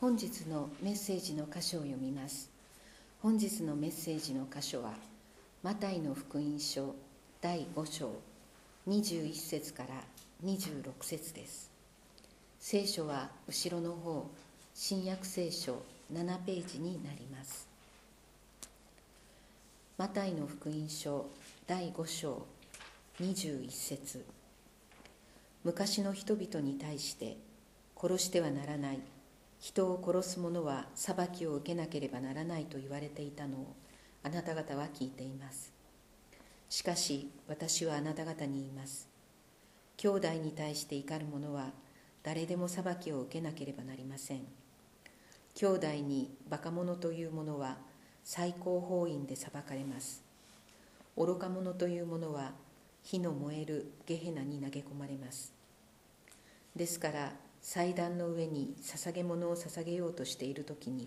本日のメッセージの箇所を読みます。本日のメッセージの箇所はマタイの福音書第5章21節から26節です。聖書は後ろの方新約聖書7ページになります。マタイの福音書第5章21節。昔の人々に対して殺してはならない。人を殺す者は裁きを受けなければならないと言われていたのをあなた方は聞いています。しかし私はあなた方に言います。兄弟に対して怒る者は誰でも裁きを受けなければなりません。兄弟にバカ者という者は最高法院で裁かれます。愚か者という者は火の燃えるゲヘナに投げ込まれます。ですから祭壇の上に捧げ物を捧げようとしている時に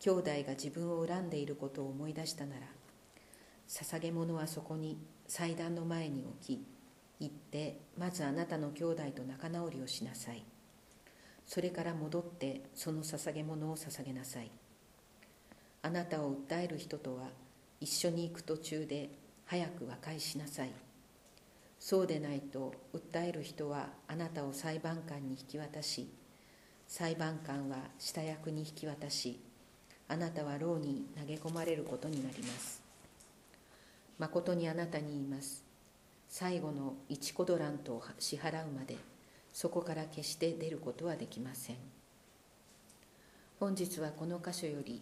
兄弟が自分を恨んでいることを思い出したなら捧げ物はそこに祭壇の前に置き行ってまずあなたの兄弟と仲直りをしなさい。それから戻ってその捧げ物を捧げなさい。あなたを訴える人とは一緒に行く途中で早く和解しなさい。そうでないと訴える人はあなたを裁判官に引き渡し裁判官は下役に引き渡しあなたは牢に投げ込まれることになります。まことにあなたに言います。最後の一コドラントを支払うまでそこから決して出ることはできません。本日はこの箇所より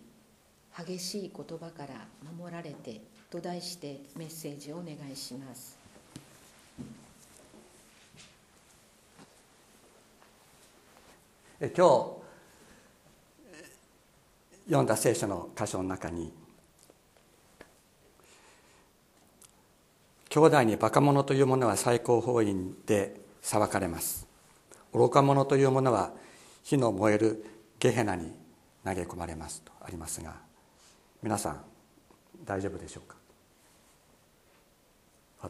激しい言葉から守られてと題してメッセージをお願いします。今日読んだ聖書の箇所の中に兄弟にバカ者というものは最高法院で裁かれます。愚か者というものは火の燃えるゲヘナに投げ込まれます。とありますが皆さん大丈夫でしょうか？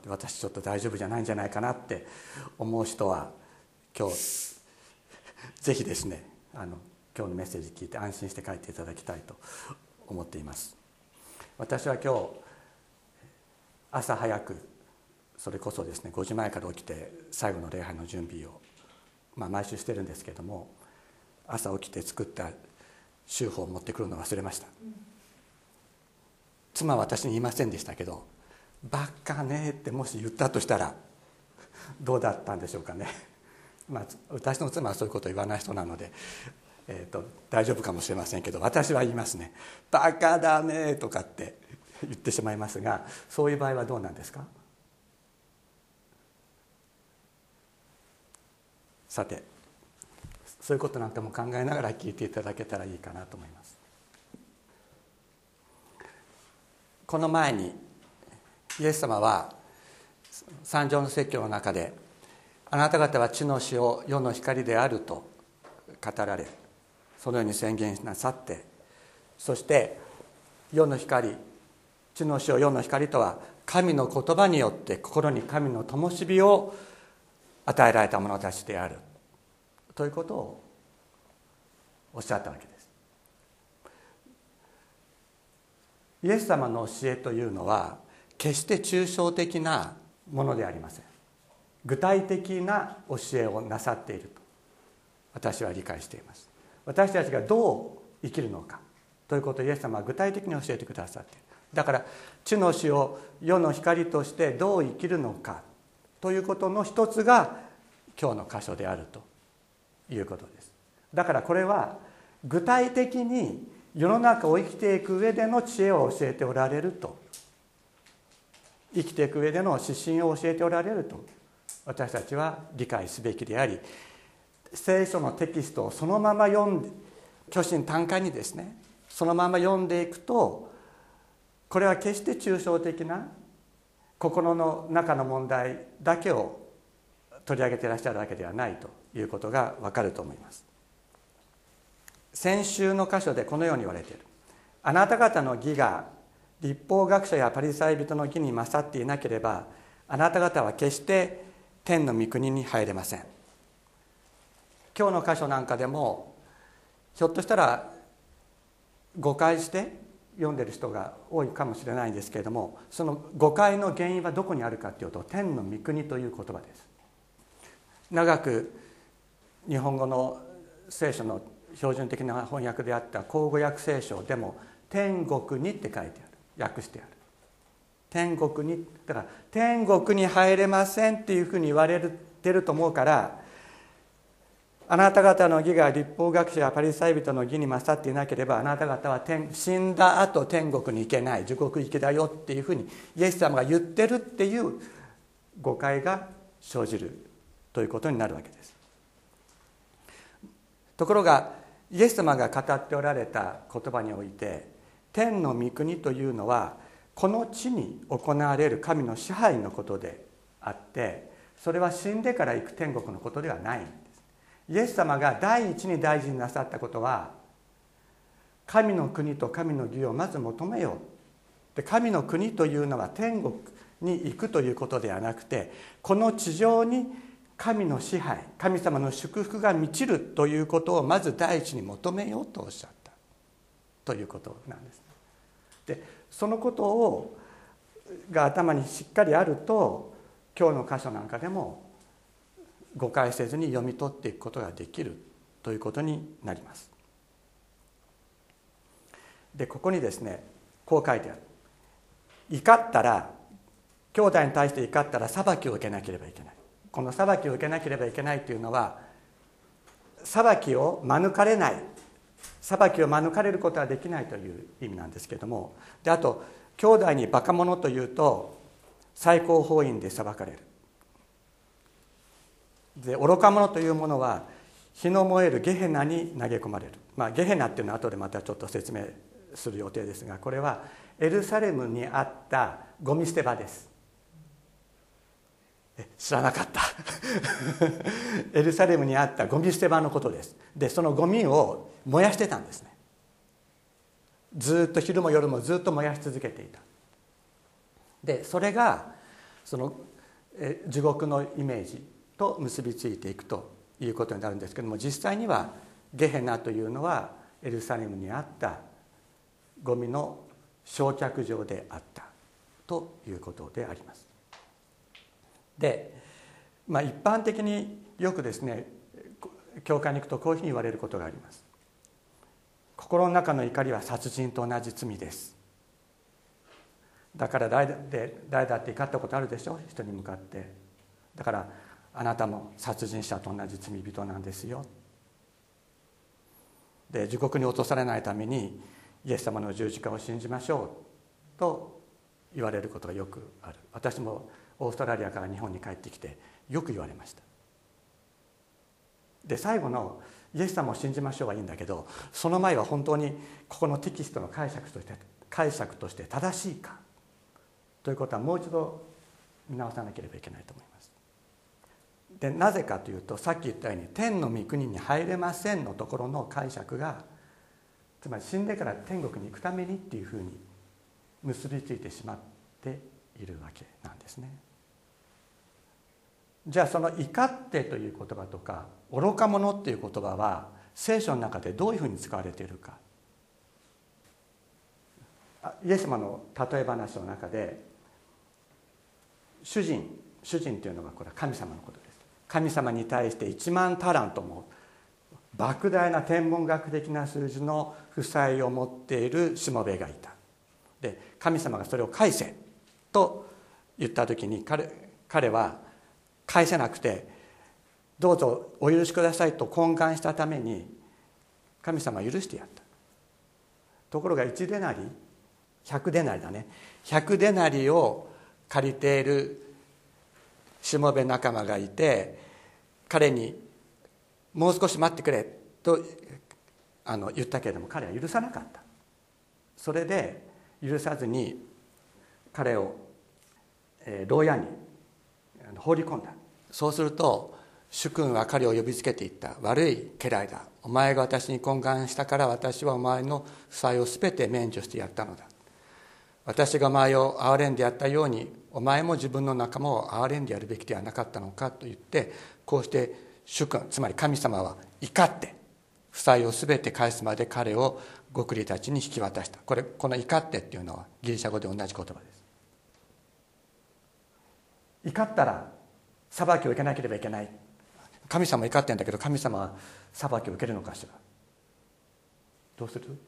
私ちょっと大丈夫じゃないんじゃないかなって思う人は今日ぜひですねあの今日のメッセージ聞いて安心して帰っていただきたいと思っています。私は今日朝早くそれこそですね5時前から起きて最後の礼拝の準備を、まあ、毎週してるんですけども朝起きて作った週報を持ってくるのを忘れました、妻は私に言いませんでしたけど「バカね」ってもし言ったとしたらどうだったんでしょうかね。まあ、私の妻はそういうことを言わない人なので、えーと、大丈夫かもしれませんけど私は言いますね「バカだね」とかって言ってしまいますがそういう場合はどうなんですか？さてそういうことなんても考えながら聞いていただけたらいいかなと思います。この前にイエス様は三条の説教の中であなた方は地の塩世の光であると語られそのように宣言なさってそして世の光地の塩世の光とは神の言葉によって心に神の灯火を与えられた者たちである。ということをおっしゃったわけです。イエス様の教えというのは決して抽象的なものでありません。具体的な教えをなさっていると私は理解しています。私たちがどう生きるのかということをイエス様は具体的に教えてくださっている。だから地の死を世の光としてどう生きるのかということの一つが今日の箇所であるということです。だからこれは具体的に世の中を生きていく上での知恵を教えておられると。生きていく上での指針を教えておられると。私たちは理解すべきであり聖書のテキストをそのまま読んで虚心坦懐にですねそのまま読んでいくとこれは決して抽象的な心の中の問題だけを取り上げていらっしゃるわけではないということがわかると思います。先週の箇所でこのように言われている。あなた方の義が立法学者やパリサイ人の義に勝っていなければあなた方は決して天の御国に入れません。今日の箇所なんかでもひょっとしたら誤解して読んでる人が多いかもしれないんですけれどもその誤解の原因はどこにあるかというと天の御国という言葉です。長く日本語の聖書の標準的な翻訳であった口語訳聖書でも「天国に」って書いてある。訳してある。天国にだから天国に入れませんっていうふうに言われてると思うからあなた方の義が立法学者やパリサイ人の義に勝っていなければあなた方は天死んだ後天国に行けない。地獄行きだよっていうふうにイエス様が言ってるっていう誤解が生じる。ということになるわけですところがイエス様が語っておられた言葉において天の御国というのはこの地に行われる神の支配のことであってそれは死んでから行く天国のことではないんですイエス様が第一に大事になさったことは神の国と神の義をまず求めようで神の国というのは天国に行くということではなくてこの地上に神の支配神様の祝福が満ちるということをまず第一に求めようとおっしゃったということなんです。でそのことをが頭にしっかりあると今日の箇所なんかでも誤解せずに読み取っていくことができるということになります。でここにですねこう書いてある。怒ったら兄弟に対して怒ったら裁きを受けなければいけない。この裁きを受けなければいけないというのは裁きを免れない裁きを免れることはできないという意味なんですけども。であと兄弟にバカ者というと最高法院で裁かれる。で愚か者というものは火の燃えるゲヘナに投げ込まれる、まあ、ゲヘナっていうのは後でまたちょっと説明する予定ですがこれはエルサレムにあったゴミ捨て場です。知らなかった。エルサレムにあったゴミ捨て場のことです。でそのゴミを燃やしてたんですね。ずっと昼も夜もずっと燃やし続けていた。でそれがその地獄のイメージと結びついていくということになるんですけども実際にはゲヘナというのはエルサレムにあったゴミの焼却場であったということであります。で、まあ、一般的によくですね教会に行くとこういうふうに言われることがあります。心の中の怒りは殺人と同じ罪です。だから誰で誰だって怒ったことあるでしょ？人に向かってだからあなたも殺人者と同じ罪人なんですよで地獄に落とされないためにイエス様の十字架を信じましょうと言われることがよくある私もオーストラリアから日本に帰ってきてよく言われましたで最後の「イエス様を信じましょう」はいいんだけどその前は本当にここのテキストの解釈として解釈として正しいかということはもう一度見直さなければいけないと思いますでなぜかというとさっき言ったように「天の御国に入れません」のところの解釈がつまり死んでから天国に行くためにっていうふうに結びついてしまっているわけなんですね。じゃあその「怒って」という言葉とか「愚か者」っていう言葉は聖書の中でどういうふうに使われているか。イエス様の例え話の中で主人主人というのがこれは神様のことです。神様に対して1万タラントも莫大な天文学的な数字の負債を持っているしもべがいた。で神様がそれを返せと言った時に彼彼は返せなくてどうぞお許しくださいと懇願したために神様は許してやった。ところが1デナリ100デナリだね。100デナリを借りているしもべ仲間がいて彼に「もう少し待ってくれ」とあの言ったけれども彼は許さなかった。それで許さずに彼を、えー、牢屋に放り込んだ。そうすると主君は彼を呼びつけていった。悪い家来だ。お前が私に懇願したから私はお前の負債を全て免除してやったのだ。私がお前を憐れんでやったようにお前も自分の仲間を憐れんでやるべきではなかったのかと言ってこうして主君つまり神様は怒って負債を全て返すまで彼を極利たちに引き渡した。これこの怒ってっていうのはギリシャ語で同じ言葉です。怒ったら裁きを受けなければいけない。神様怒ってんだけど神様は裁きを受けるのかしら。どうする？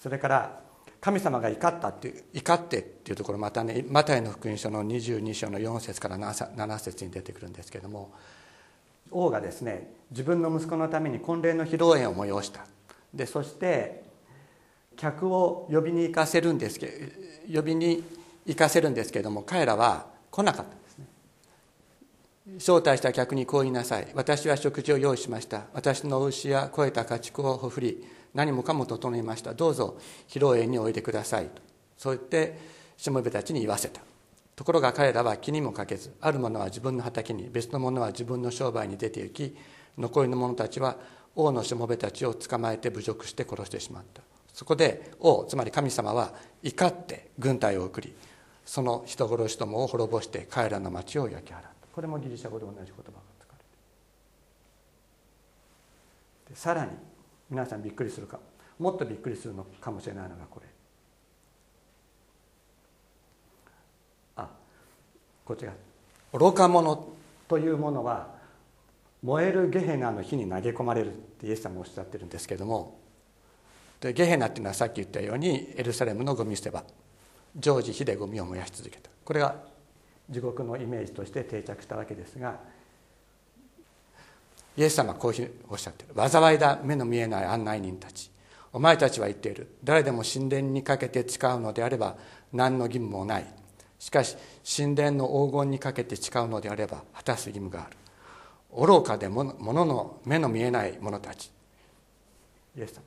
それから神様が怒ったって怒ってっていうところまたねマタイの福音書の22章の4節から7節に出てくるんですけども王がですね自分の息子のために婚礼の披露宴を催した。でそして客を呼びに行かせるんですけ呼びに行かせるんですけれども彼らは来なかったんですね。招待した客にこう言いなさい。私は食事を用意しました。私の牛や肥えた家畜をほふり何もかも整いました。どうぞ披露宴においでください。と。そう言ってしもべたちに言わせた。ところが彼らは気にもかけずある者は自分の畑に別の者は自分の商売に出て行き残りの者たちは王のしもべたちを捕まえて侮辱して殺してしまった。そこで王つまり神様は怒って軍隊を送りその人殺しどもを滅ぼして彼らの町を焼き払ったこれもギリシャ語で同じ言葉が使われてさらに皆さんびっくりするかもっとびっくりするのかもしれないのがこれ。あこちら愚か者というものは燃えるゲヘナの火に投げ込まれるってイエス様もおっしゃってるんですけども。でゲヘナっていうのはさっき言ったようにエルサレムのゴミ捨て場。常時火でゴミを燃やし続けた。これが地獄のイメージとして定着したわけですがイエス様はこういうおっしゃっている。災いだ目の見えない案内人たち。お前たちは言っている。誰でも神殿にかけて誓うのであれば何の義務もない。しかし神殿の黄金にかけて誓うのであれば果たす義務がある。愚かで物の目の見えない者たち。イエス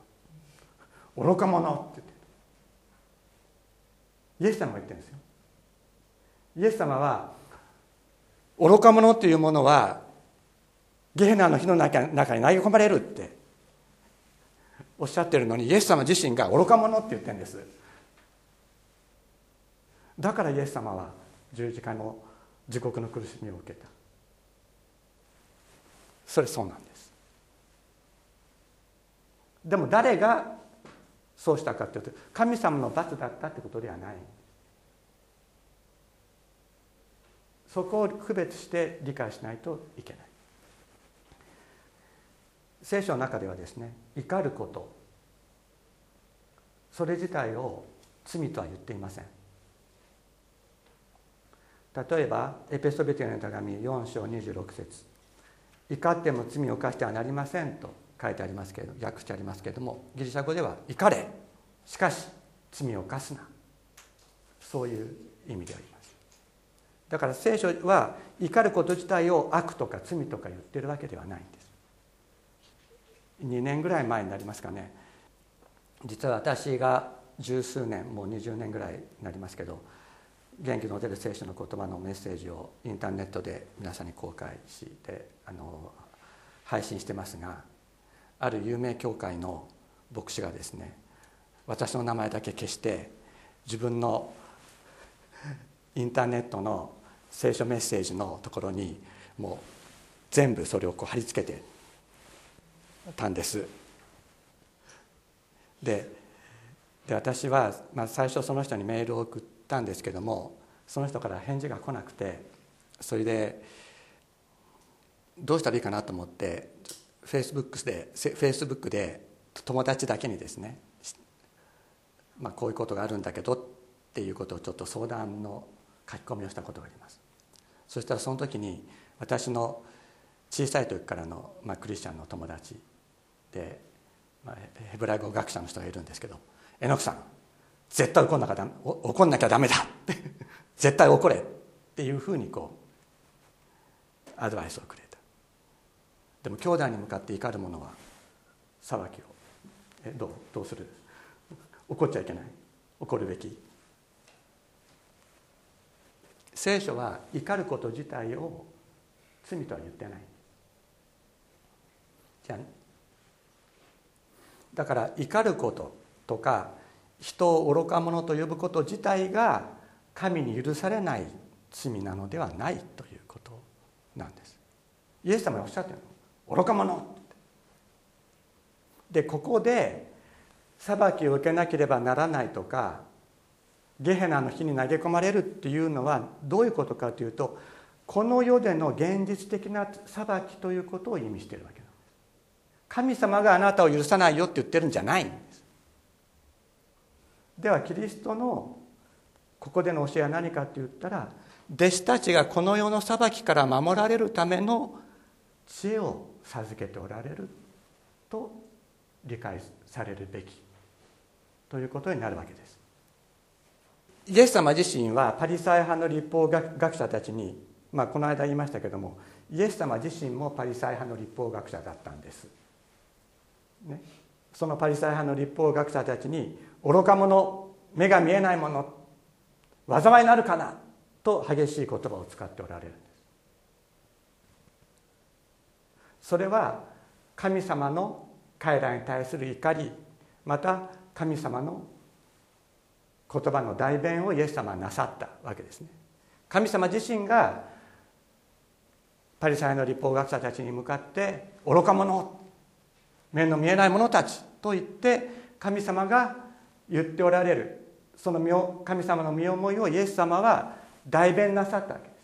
様。愚か者って言って。イエス様が言ってるんですよ。イエス様は愚か者というものはゲヘナーの火の中に投げ込まれるっておっしゃってるのにイエス様自身が愚か者って言ってるんです。だからイエス様は十字架の自国の苦しみを受けた。それそうなんです。でも誰がそうしたかというと神様の罰だったってことではない。そこを区別して理解しないといけない。聖書の中ではですね怒ること。それ自体を罪とは言っていません。例えばエペソビテの手紙4章26節。怒っても罪を犯してはなりませんと。書いてありますけれど訳してありますけれどもギリシャ語では怒れ。しかし罪を犯すな。そういう意味であります。だから聖書は怒ること自体を悪とか罪とか言ってるわけではないんです。2年ぐらい前になりますかね。実は私が十数年もう20年ぐらいになりますけど元気の出る聖書の言葉のメッセージをインターネットで皆さんに公開してあの配信してますがある有名教会の牧師がですね私の名前だけ消して自分の インターネットの聖書メッセージのところにもう全部それをこう貼り付けてたんです。でで私は、まあ、最初その人にメールを送ったんですけどもその人から返事が来なくてそれでどうしたらいいかなと思ってフェイスブックでフェイスブックで友達だけにですね、まあ、こういうことがあるんだけどっていうことをちょっと相談の書き込みをしたことがあります。そしたらその時に私の小さい時からの、まあ、クリスチャンの友達で、まあ、ヘブライ語学者の人がいるんですけど「榎木さん絶対怒んなきゃダメ怒んなきゃダメだ」絶対怒れっていうふうにこうアドバイスをくれでも兄弟に向かって怒る者は裁きを。えどう？どうする？怒っちゃいけない？怒るべき？聖書は怒ること自体を罪とは言ってない。じゃあだから怒ることとか人を愚か者と呼ぶこと自体が神に許されない罪なのではないということなんです。イエス様がおっしゃってるの。愚か者。でここで裁きを受けなければならないとかゲヘナの火に投げ込まれるっていうのはどういうことかというとこの世での現実的な裁きということを意味しているわけなんです。神様があなたを許さないよって言ってるんじゃないんです。ではキリストのここでの教えは何かって言ったら弟子たちがこの世の裁きから守られるための知恵を授けておられると理解されるべきということになるわけです。イエス様自身はパリサイ派の立法学者たちに、まあ、この間言いましたけどもイエス様自身もパリサイ派の立法学者だったんです、ね、そのパリサイ派の立法学者たちに「愚か者目が見えないもの災いになるかな」と激しい言葉を使っておられるんです。それは神様の彼らに対する怒りまた神様の言葉の代弁をイエス様はなさったわけですね。神様自身がパリサイの立法学者たちに向かって「愚か者目の見えない者たち」と言って神様が言っておられるその神様の身思いをイエス様は代弁なさったわけ。です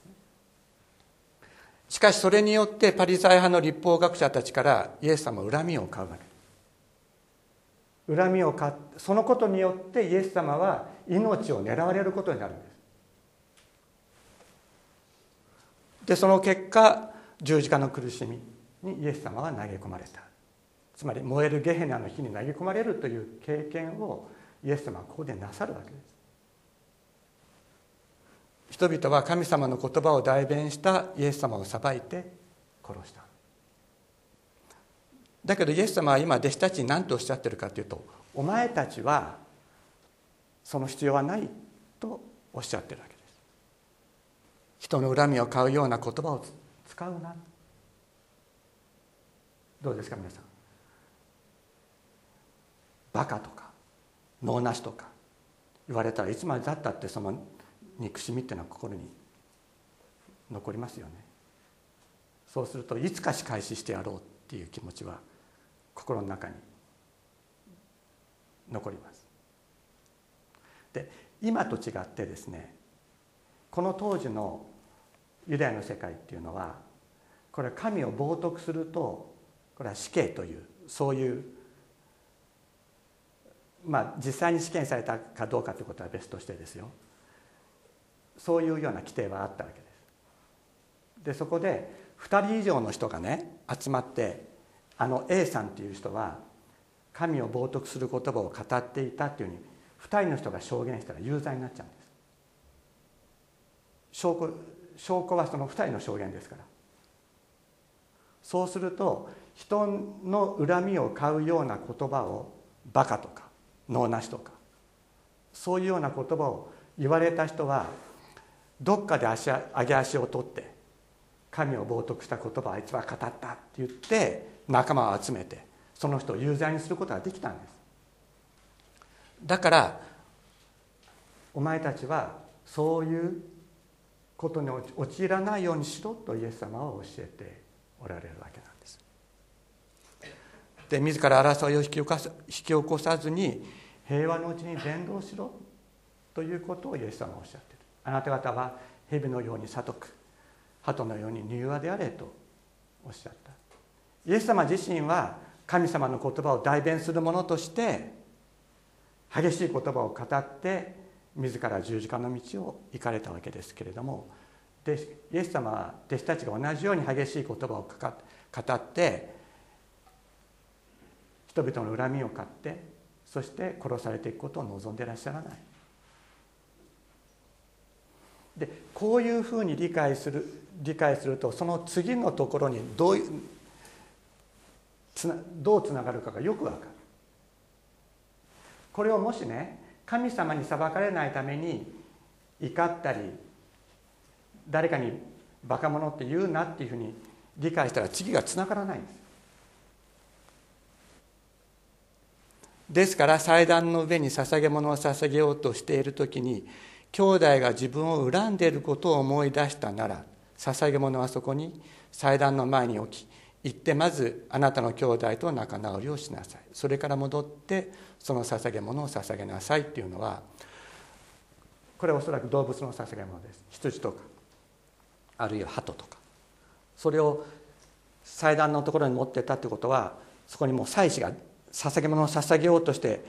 しかしそれによってパリサイ派の立法学者たちからイエス様は恨みを買うわけ。恨みを買ってそのことによってイエス様は命を狙われることになるんです。でその結果十字架の苦しみにイエス様は投げ込まれた。つまり燃えるゲヘナの火に投げ込まれるという経験をイエス様はここでなさるわけです。人々は神様の言葉を代弁したイエス様を裁いて殺した。だけどイエス様は今弟子たちに何とおっしゃってるかというとお前たちはその必要はないとおっしゃってるわけです。人の恨みを買うような言葉を使うな。どうですか皆さん？バカとか能なしとか言われたらいつまでだったってその憎しみっていうのは心に残りますよね。そうするといつか仕返ししてやろうっていう気持ちは心の中に残ります。で今と違ってですねこの当時のユダヤの世界っていうのはこれは神を冒涜するとこれは死刑というそういうまあ実際に試験されたかどうかということは別としてですよ。そういうような規定はあったわけです。でそこで2人以上の人がね集まってあの A さんっていう人は神を冒涜する言葉を語っていたっていうふうに2人の人が証言したら有罪になっちゃうんです。証拠証拠はその2人の証言ですから。そうすると人の恨みを買うような言葉をバカとか能なしとかそういうような言葉を言われた人はどっかで足上げ足を取って神を冒涜した言葉をあいつは語ったって言って仲間を集めてその人を有罪にすることができたんです。だからお前たちはそういうことに陥らないようにしろとイエス様は教えておられるわけなんです。で自ら争いを引き起こさ引き起こさずに平和のうちに伝道しろということをイエス様はおっしゃってあなた方は蛇のように悟く鳩のように柔和であれとおっしゃった。イエス様自身は神様の言葉を代弁する者として激しい言葉を語って自ら十字架の道を行かれたわけですけれどもでイエス様は弟子たちが同じように激しい言葉を語って人々の恨みを買ってそして殺されていくことを望んでいらっしゃらないでこういうふうに理解する理解するとその次のところにどうつなどうつながるかがよくわかる。これをもしね神様に裁かれないために怒ったり誰かにバカ者って言うなっていうふうに理解したら次がつながらないんです。ですから祭壇の上に捧げ物を捧げようとしている時に兄弟が自分を恨んでいることを思い出したなら捧げ物はそこに祭壇の前に置き行ってまずあなたの兄弟と仲直りをしなさい。それから戻ってその捧げ物を捧げなさいっていうのはこれはおそらく動物の捧げ物です。羊とかあるいは鳩とか。それを祭壇のところに持ってたってことはそこにもう祭司が捧げ物を捧げようとして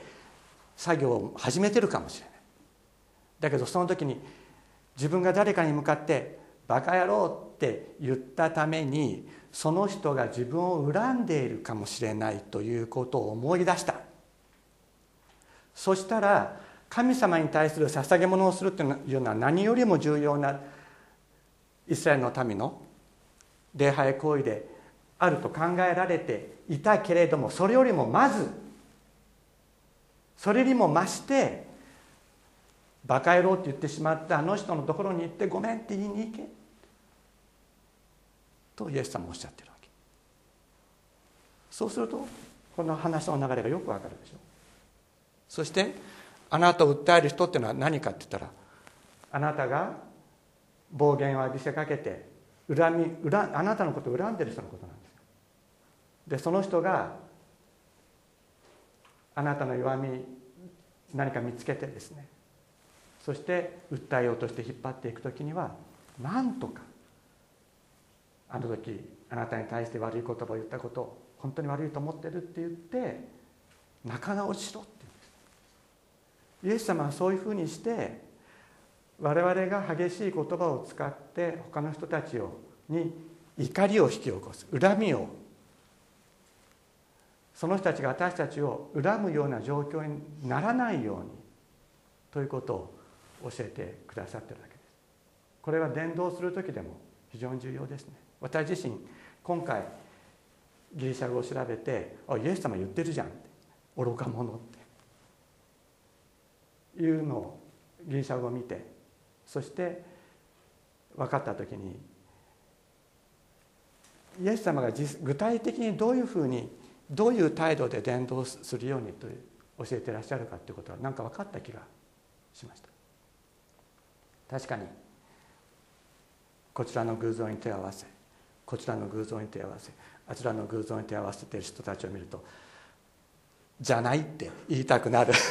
作業を始めてるかもしれない。だけどその時に自分が誰かに向かって「バカ野郎」って言ったためにその人が自分を恨んでいるかもしれないということを思い出した。そしたら神様に対する捧げ物をするというのは何よりも重要なイスラエルの民の礼拝行為であると考えられていたけれどもそれよりもまずそれにも増してバカ野郎って言ってしまったあの人のところに行ってごめんって言いに行け。とイエス様おっしゃってるわけ。そうするとこの話の流れがよくわかるでしょ。そしてあなたを訴える人っていうのは何かって言ったらあなたが暴言を浴びせかけて恨み恨あなたのことを恨んでる人のことなんですよ。でその人があなたの弱み何か見つけてですねそして訴えようとして引っ張っていく時にはなんとかあの時あなたに対して悪い言葉を言ったこと本当に悪いと思ってるって言って仲直りしろって言うんです。イエス様はそういうふうにして我々が激しい言葉を使って他の人たちをに怒りを引き起こす恨みをその人たちが私たちを恨むような状況にならないようにということを教えてくださってるわけです。これは伝道する時でも非常に重要ですね。私自身今回ギリシャ語を調べて「あイエス様言ってるじゃん」って「愚か者」って。いうのをギリシャ語を見てそして分かった時にイエス様が具体的にどういうふうにどういう態度で伝道するようにと教えてらっしゃるかということは何か分かった気がしました。確かに。こちらの偶像に手を合わせこちらの偶像に手を合わせあちらの偶像に手を合わせてる人たちを見るとじゃないって言いたくなる。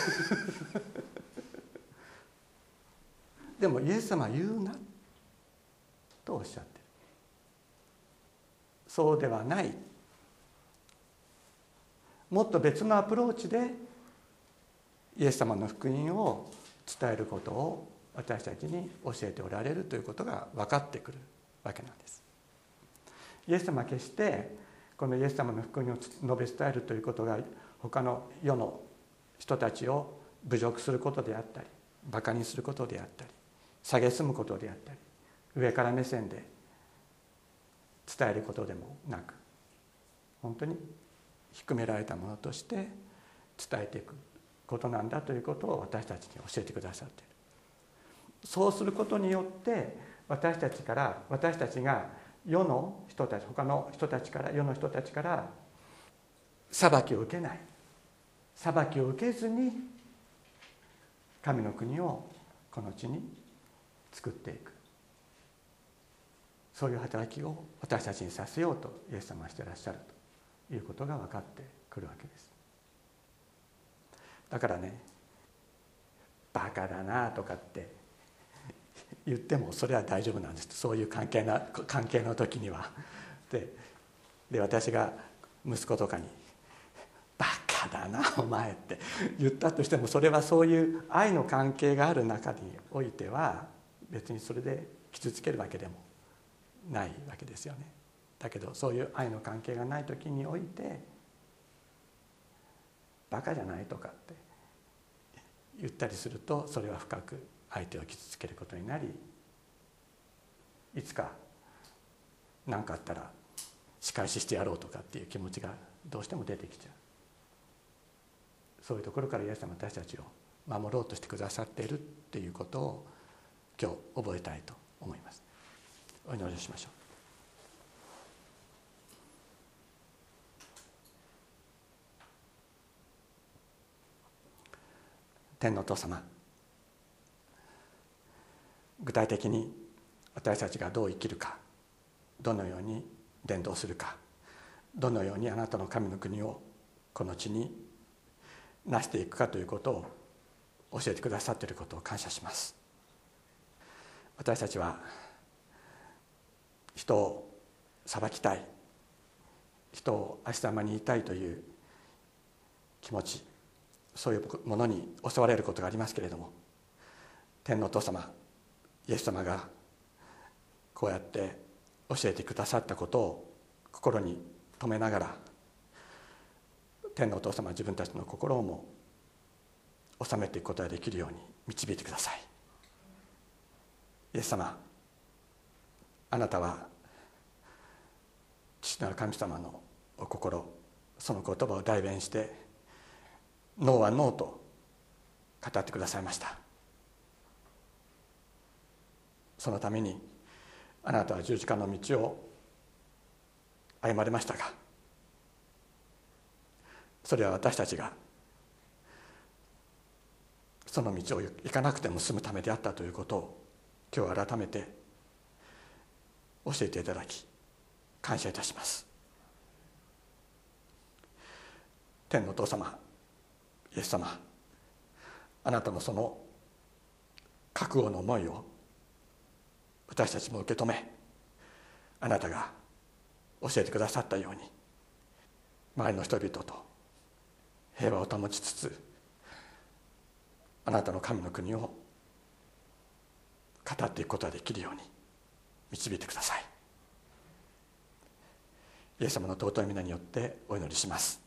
でもイエス様は言うなとおっしゃってる。そうではない。もっと別のアプローチでイエス様の福音を伝えることを私たちに教えておられるということが分かってくるわけなんです。イエス様は決してこのイエス様の福音を述べ伝えるということが他の世の人たちを侮辱することであったりバカにすることであったり蔑むことであったり上から目線で伝えることでもなく本当に低められたものとして伝えていくことなんだということを私たちに教えてくださっている。そうすることによって私たちから私たちが世の人たち他の人たちから世の人たちから裁きを受けない。裁きを受けずに神の国をこの地に作っていく。そういう働きを私たちにさせようとイエス様はしてらっしゃると。いうことが分かってくるわけです。だからねバカだなとかって言ってもそれは大丈夫なんです。そういう関係な関係の時には。でで私が息子とかに「バカだなお前」って言ったとしてもそれはそういう愛の関係がある中においては別にそれで傷つけるわけでもないわけですよね。だけどそういう愛の関係がない時において「バカじゃない」とかって言ったりするとそれは深く相手を傷つけることになりいつか何かあったら仕返ししてやろうとかっていう気持ちがどうしても出てきちゃう。そういうところからイエス様私たちを守ろうとしてくださっているっていうことを今日覚えたいと思います。お祈りしましょう。天のお父様具体的に私たちがどう生きるかどのように伝道するかどのようにあなたの神の国をこの地に成していくかということを教えてくださっていることを感謝します。私たちは人を裁きたい人を足玉に言いたいという気持ちそういうものに襲われることがありますけれども天のお父様イエス様がこうやって教えてくださったことを心に留めながら天のお父様自分たちの心をも収めていくことができるように導いてください。イエス様あなたは父なる神様のお心その言葉を代弁してノーはノーと語ってくださいました。そのためにあなたは十字架の道を歩まれましたがそれは私たちがその道を行かなくても済むためであったということを今日改めて教えていただき感謝いたします。天のお父様イエス様あなたのその覚悟の思いを私たちも受け止めあなたが教えてくださったように周りの人々と平和を保ちつつあなたの神の国を語っていくことができるように導いてくださいイエス様の尊い皆によってお祈りします。